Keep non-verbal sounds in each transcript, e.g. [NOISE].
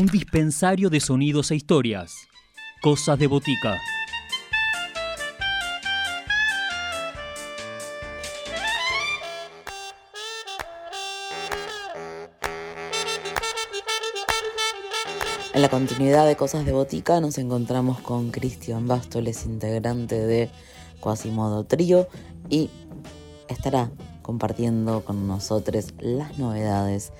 un dispensario de sonidos e historias. Cosas de botica. En la continuidad de Cosas de Botica nos encontramos con Cristian Bastoles, integrante de Quasimodo Trío, y estará compartiendo con nosotros las novedades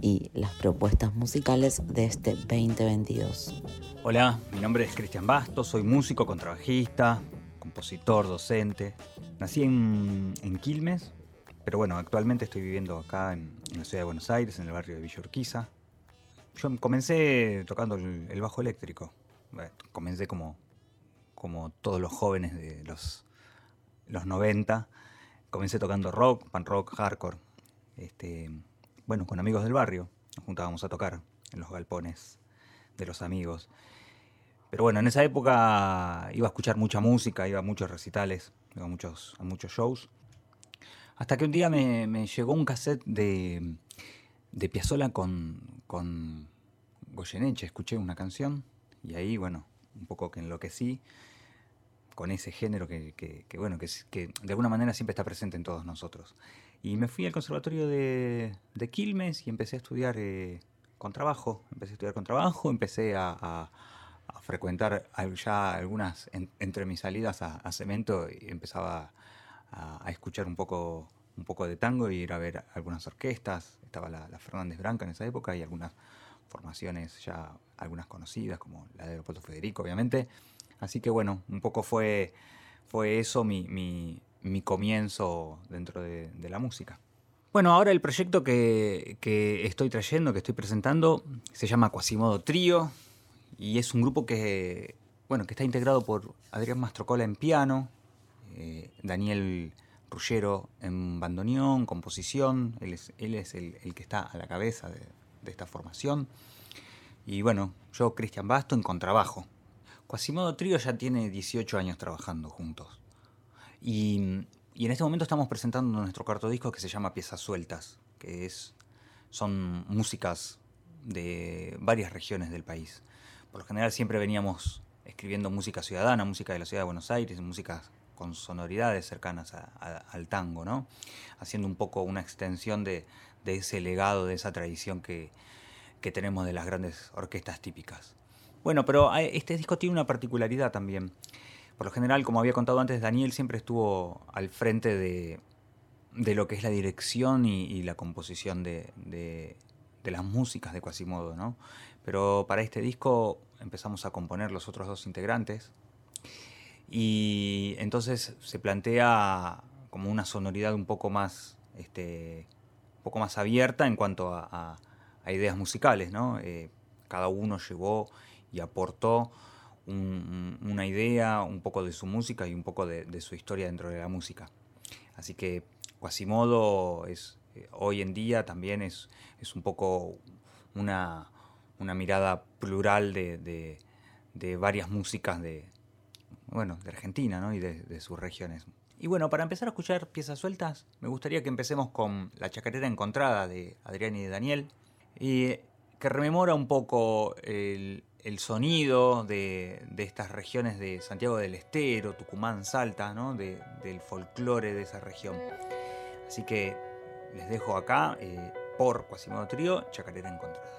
y las propuestas musicales de este 2022. Hola, mi nombre es Cristian Bastos, soy músico, contrabajista, compositor, docente. Nací en, Quilmes, pero bueno, actualmente estoy viviendo acá en, en la ciudad de Buenos Aires, en el barrio de Villa Urquiza yo comencé tocando el, bajo eléctrico. comencé como, como todos los jóvenes de los, los 90. Comencé tocando rock, pan rock, hardcore. Este, bueno, con amigos del barrio. Nos juntábamos a tocar en los galpones de los amigos. Pero bueno, en esa época iba a escuchar mucha música, iba a muchos recitales, iba a muchos, a muchos shows. Hasta que un día me llegó un cassette de, de Piazzolla con, con Goyeneche, escuché una canción y ahí, bueno, un poco que enloquecí con ese género que, bueno, que, de alguna manera siempre está presente en todos nosotros. Y me fui al conservatorio de, de Quilmes y empecé a estudiar eh, con trabajo, empecé a estudiar con trabajo, empecé a, frecuentar ya algunas, entre mis salidas a, Cemento, y empezaba a, escuchar un poco un poco de tango y ir a ver algunas orquestas. Estaba la, Fernández Branca en esa época y algunas formaciones ya, algunas conocidas, como la de Leopoldo Federico, obviamente. Así que bueno, un poco fue, fue eso mi, mi, comienzo dentro de, la música. Bueno, ahora el proyecto que, que, estoy trayendo, que estoy presentando, se llama Quasimodo Trío y es un grupo que, bueno, que está integrado por Adrián Mastrocola en piano, eh, Daniel Rullero en bandoneón, composición, él es, él es el, que está a la cabeza de, esta formación. Y bueno, yo, Cristian Basto, en contrabajo. Quasimodo Trío ya tiene 18 años trabajando juntos. Y, en este momento estamos presentando nuestro cuarto disco que se llama Piezas Sueltas, que es, son músicas de varias regiones del país. Por lo general siempre veníamos escribiendo música ciudadana, música de la ciudad de Buenos Aires, música con sonoridades cercanas al tango, ¿no? Haciendo un poco una extensión de, ese legado, de esa tradición que, tenemos de las grandes orquestas típicas. Bueno, pero este disco tiene una particularidad también. Por lo general, como había contado antes, Daniel siempre estuvo al frente de, lo que es la dirección y, la composición de, de, las músicas de Quasimodo, ¿no? Pero para este disco empezamos a componer los otros dos integrantes, y entonces se plantea como una sonoridad un poco más, este, un poco más abierta en cuanto a, ideas musicales, ¿no? Eh, cada uno llevó y aportó una idea, un poco de su música y un poco de, su historia dentro de la música. Así que Quasimodo es, eh, hoy en día también es, es un poco una, una mirada plural de, de varias músicas de, bueno, de Argentina ¿no? y de, sus regiones. Y bueno, para empezar a escuchar piezas sueltas, me gustaría que empecemos con La Chacarera Encontrada de Adrián y de Daniel, y que rememora un poco el, sonido de, estas regiones de Santiago del Estero, Tucumán, Salta, ¿no? del folclore de esa región. Así que les dejo acá eh, por Quasimodo Trío, Chacarera Encontrada.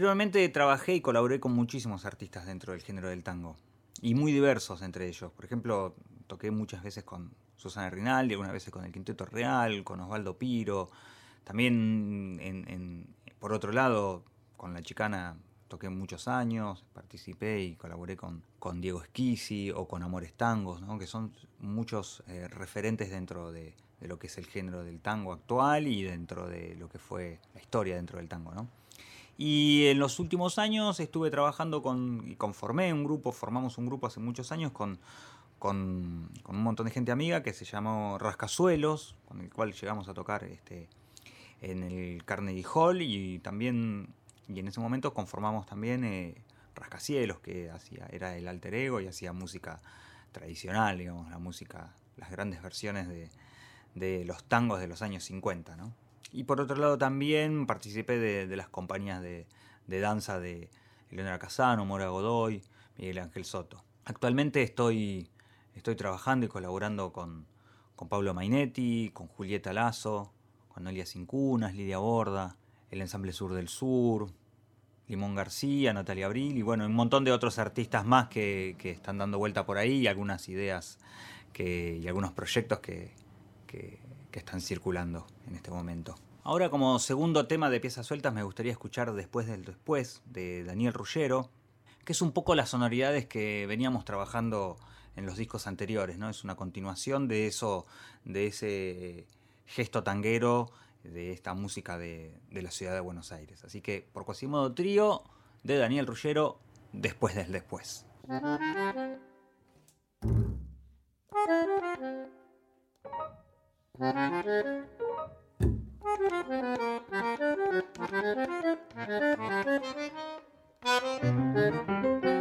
Anteriormente trabajé y colaboré con muchísimos artistas dentro del género del tango, y muy diversos entre ellos. Por ejemplo, toqué muchas veces con Susana Rinaldi, algunas veces con el Quinteto Real, con Osvaldo Piro. También, por otro lado, con La Chicana toqué muchos años, participé y colaboré con, Diego Esquisi o con Amores Tangos, que son muchos eh, referentes dentro de, lo que es el género del tango actual y dentro de lo que fue la historia dentro del tango. ¿no? Y en los últimos años estuve trabajando con, y conformé un grupo, formamos un grupo hace muchos años con, con, un montón de gente amiga que se llamó Rascazuelos, con el cual llegamos a tocar este, en el Carnegie Hall y también, y en ese momento conformamos también eh, Rascacielos, que hacía, era el alter ego y hacía música tradicional, digamos, la música, las grandes versiones de, los tangos de los años 50, ¿no? Y por otro lado también participé de, las compañías de, danza de Eleonora Casano, Mora Godoy, Miguel Ángel Soto. Actualmente estoy Estoy trabajando y colaborando con, Pablo Mainetti, con Julieta Lazo, con Noelia Cincunas, Lidia Borda, el Ensamble Sur del Sur, Limón García, Natalia Abril y bueno, un montón de otros artistas más que, están dando vuelta por ahí y algunas ideas y algunos proyectos que, que, están circulando en este momento. Ahora como segundo tema de piezas sueltas me gustaría escuchar Después del Después de Daniel Ruggero, que es un poco las sonoridades que veníamos trabajando en los discos anteriores, ¿no? Es una continuación de eso, de ese gesto tanguero, de esta música de, la ciudad de Buenos Aires. Así que por Quasimodo Trío de Daniel Ruggero, después del después. [LAUGHS] Thank you.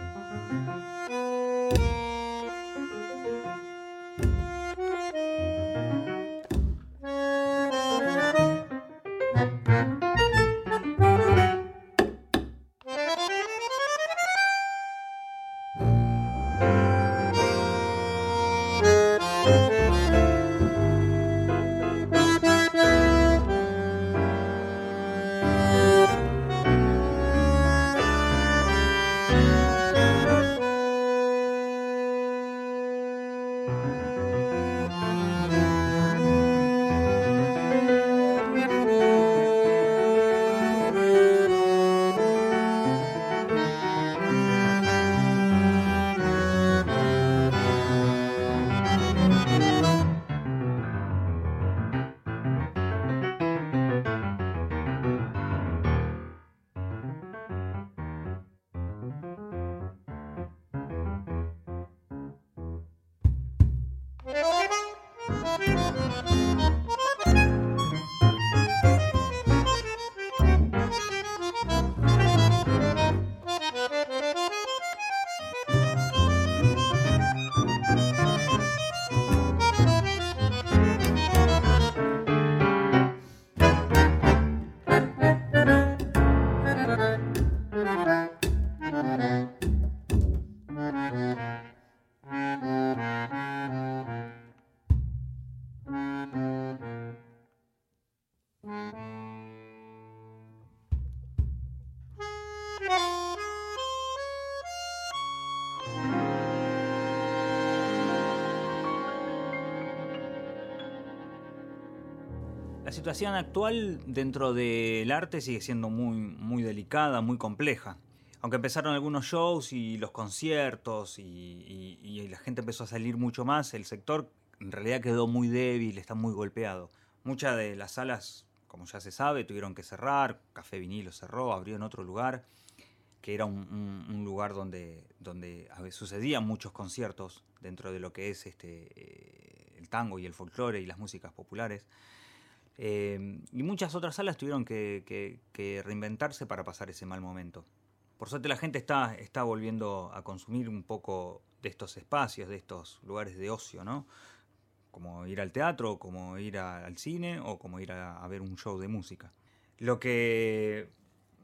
Música situación actual dentro del arte sigue siendo muy, muy delicada, muy compleja. Aunque empezaron algunos shows y los conciertos y, la gente empezó a salir mucho más, el sector en realidad quedó muy débil, está muy golpeado. Muchas de las salas, como ya se sabe, tuvieron que cerrar, Café Vinilo cerró, abrió en otro lugar, que era un, lugar donde, donde sucedían muchos conciertos dentro de lo que es este, eh, el tango y el folclore y las músicas populares. Eh, y muchas otras salas tuvieron que, reinventarse para pasar ese mal momento. Por suerte la gente está, está volviendo a consumir un poco de estos espacios, de estos lugares de ocio, ¿no? Como ir al teatro, como ir al cine o como ir a, ver un show de música. Lo que,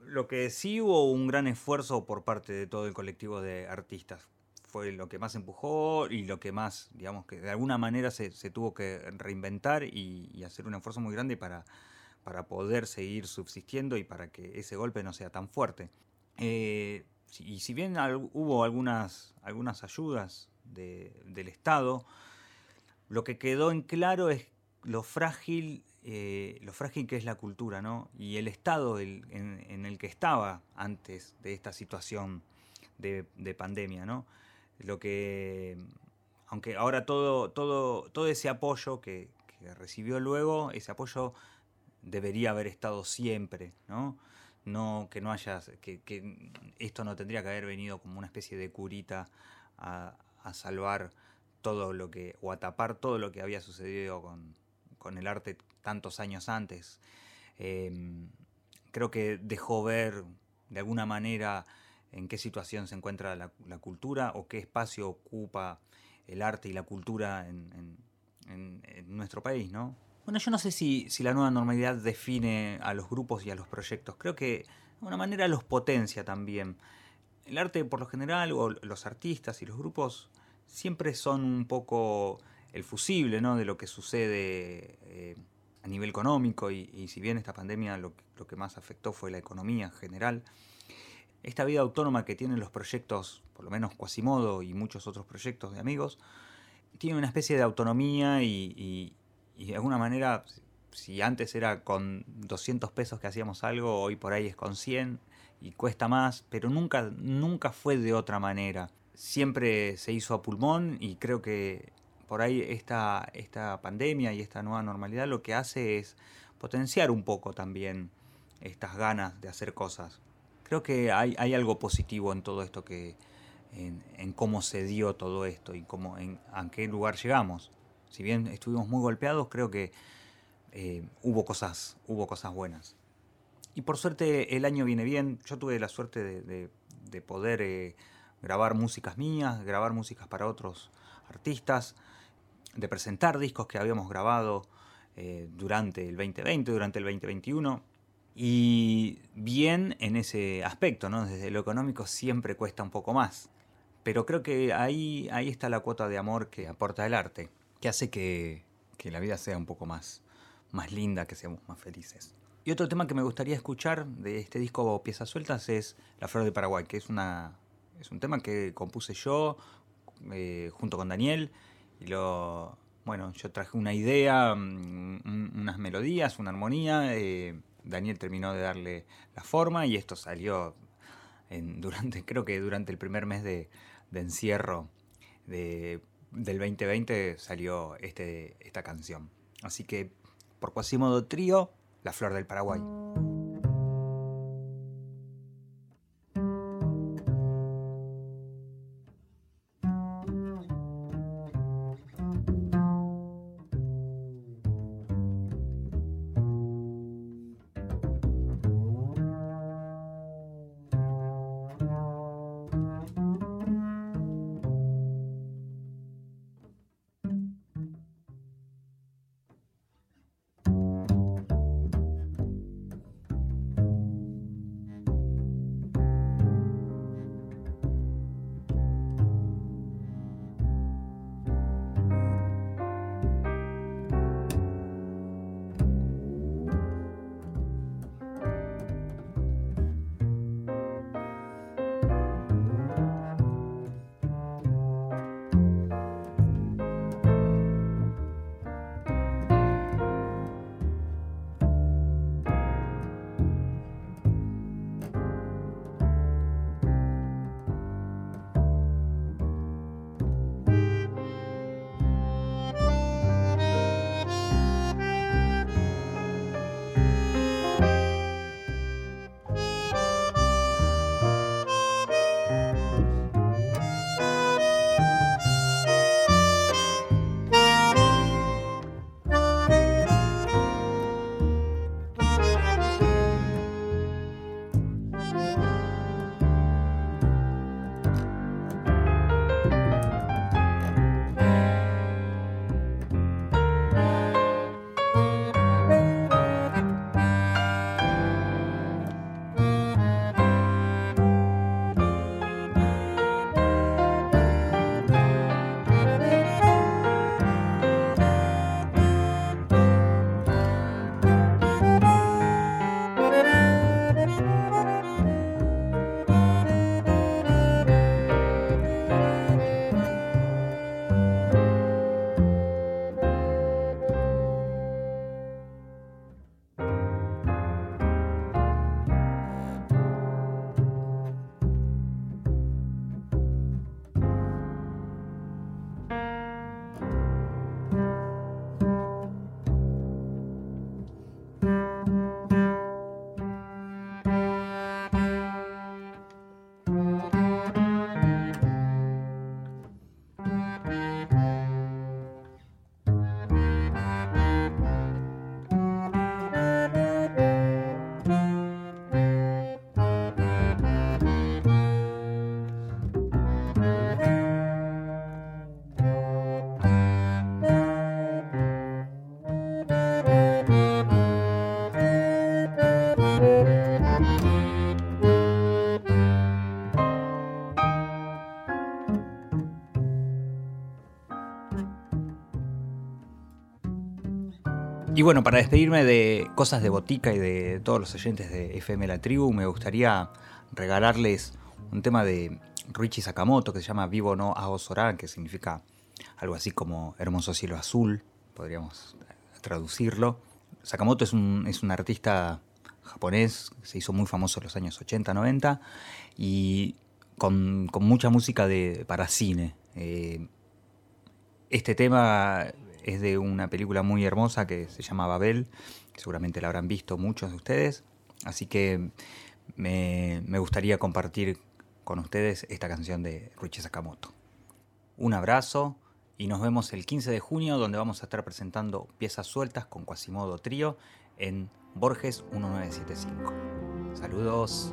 lo que sí hubo un gran esfuerzo por parte de todo el colectivo de artistas fue lo que más empujó y lo que más, digamos, que de alguna manera se, tuvo que reinventar y, hacer un esfuerzo muy grande para, para poder seguir subsistiendo y para que ese golpe no sea tan fuerte. Eh, y si bien hubo algunas, algunas ayudas del Estado, lo que quedó en claro es lo frágil, eh, lo frágil que es la cultura, ¿no? Y el estado en, el que estaba antes de esta situación de, de pandemia, ¿no? Lo que, aunque ahora todo, todo, todo ese apoyo que, recibió luego, ese apoyo debería haber estado siempre, ¿no? No, que no haya, que, esto no tendría que haber venido como una especie de curita a, salvar todo lo que, o a tapar todo lo que había sucedido con, el arte tantos años antes. Em, creo que dejó ver de alguna manera en qué situación se encuentra la, cultura o qué espacio ocupa el arte y la cultura en, nuestro país, ¿no? Bueno, yo no sé si, la nueva normalidad define a los grupos y a los proyectos. Creo que de alguna manera los potencia también. El arte, por lo general, o los artistas y los grupos, siempre son un poco el fusible ¿no? de lo que sucede eh, a nivel económico. Y, si bien esta pandemia lo, lo que más afectó fue la economía en general, esta vida autónoma que tienen los proyectos, por lo menos Quasimodo y muchos otros proyectos de amigos, tiene una especie de autonomía y, de alguna manera, si antes era con 200 pesos que hacíamos algo, hoy por ahí es con 100 y cuesta más, pero nunca, nunca fue de otra manera. Siempre se hizo a pulmón y creo que por ahí esta, esta pandemia y esta nueva normalidad lo que hace es potenciar un poco también estas ganas de hacer cosas creo que hay, algo positivo en todo esto que en, cómo se dio todo esto y en a qué lugar llegamos. Si bien estuvimos muy golpeados, creo que eh, hubo cosas hubo cosas buenas. Y por suerte el año viene bien. Yo tuve la suerte de, poder eh, grabar músicas mías, grabar músicas para otros artistas, de presentar discos que habíamos grabado eh, durante el 2020, durante el 2021 y bien en ese aspecto, ¿no? Desde lo económico siempre cuesta un poco más. Pero creo que ahí, ahí está la cuota de amor que aporta el arte, que hace que, la vida sea un poco más, más linda, que seamos más felices. Y otro tema que me gustaría escuchar de este disco Piezas Sueltas es La Flor de Paraguay, que es, una, es un tema que compuse yo eh, junto con Daniel. Y lo, bueno, yo traje una idea, mm, unas melodías, una armonía. Eh, Daniel terminó de darle la forma y esto salió en, [LAUGHS] durante, creo que durante el primer mes de, encierro del 2020 salió este, esta canción. Así que por Quasimodo Trío, La Flor del Paraguay. Y bueno, para despedirme de cosas de botica y de todos los oyentes de FM La Tribu, me gustaría regalarles un tema de Richie Sakamoto que se llama Vivo no Hago Sorar, que significa algo así como Hermoso Cielo Azul, podríamos traducirlo. Sakamoto es un, es un artista japonés, se hizo muy famoso en los años 80, 90 y con, mucha música de, para cine. Eh, este tema es de una película muy hermosa que se llama Babel, seguramente la habrán visto muchos de ustedes, así que me, gustaría compartir con ustedes esta canción de Ruichi Sakamoto. Un abrazo y nos vemos el 15 de junio donde vamos a estar presentando piezas sueltas con Quasimodo Trío en Borges 1975. Saludos.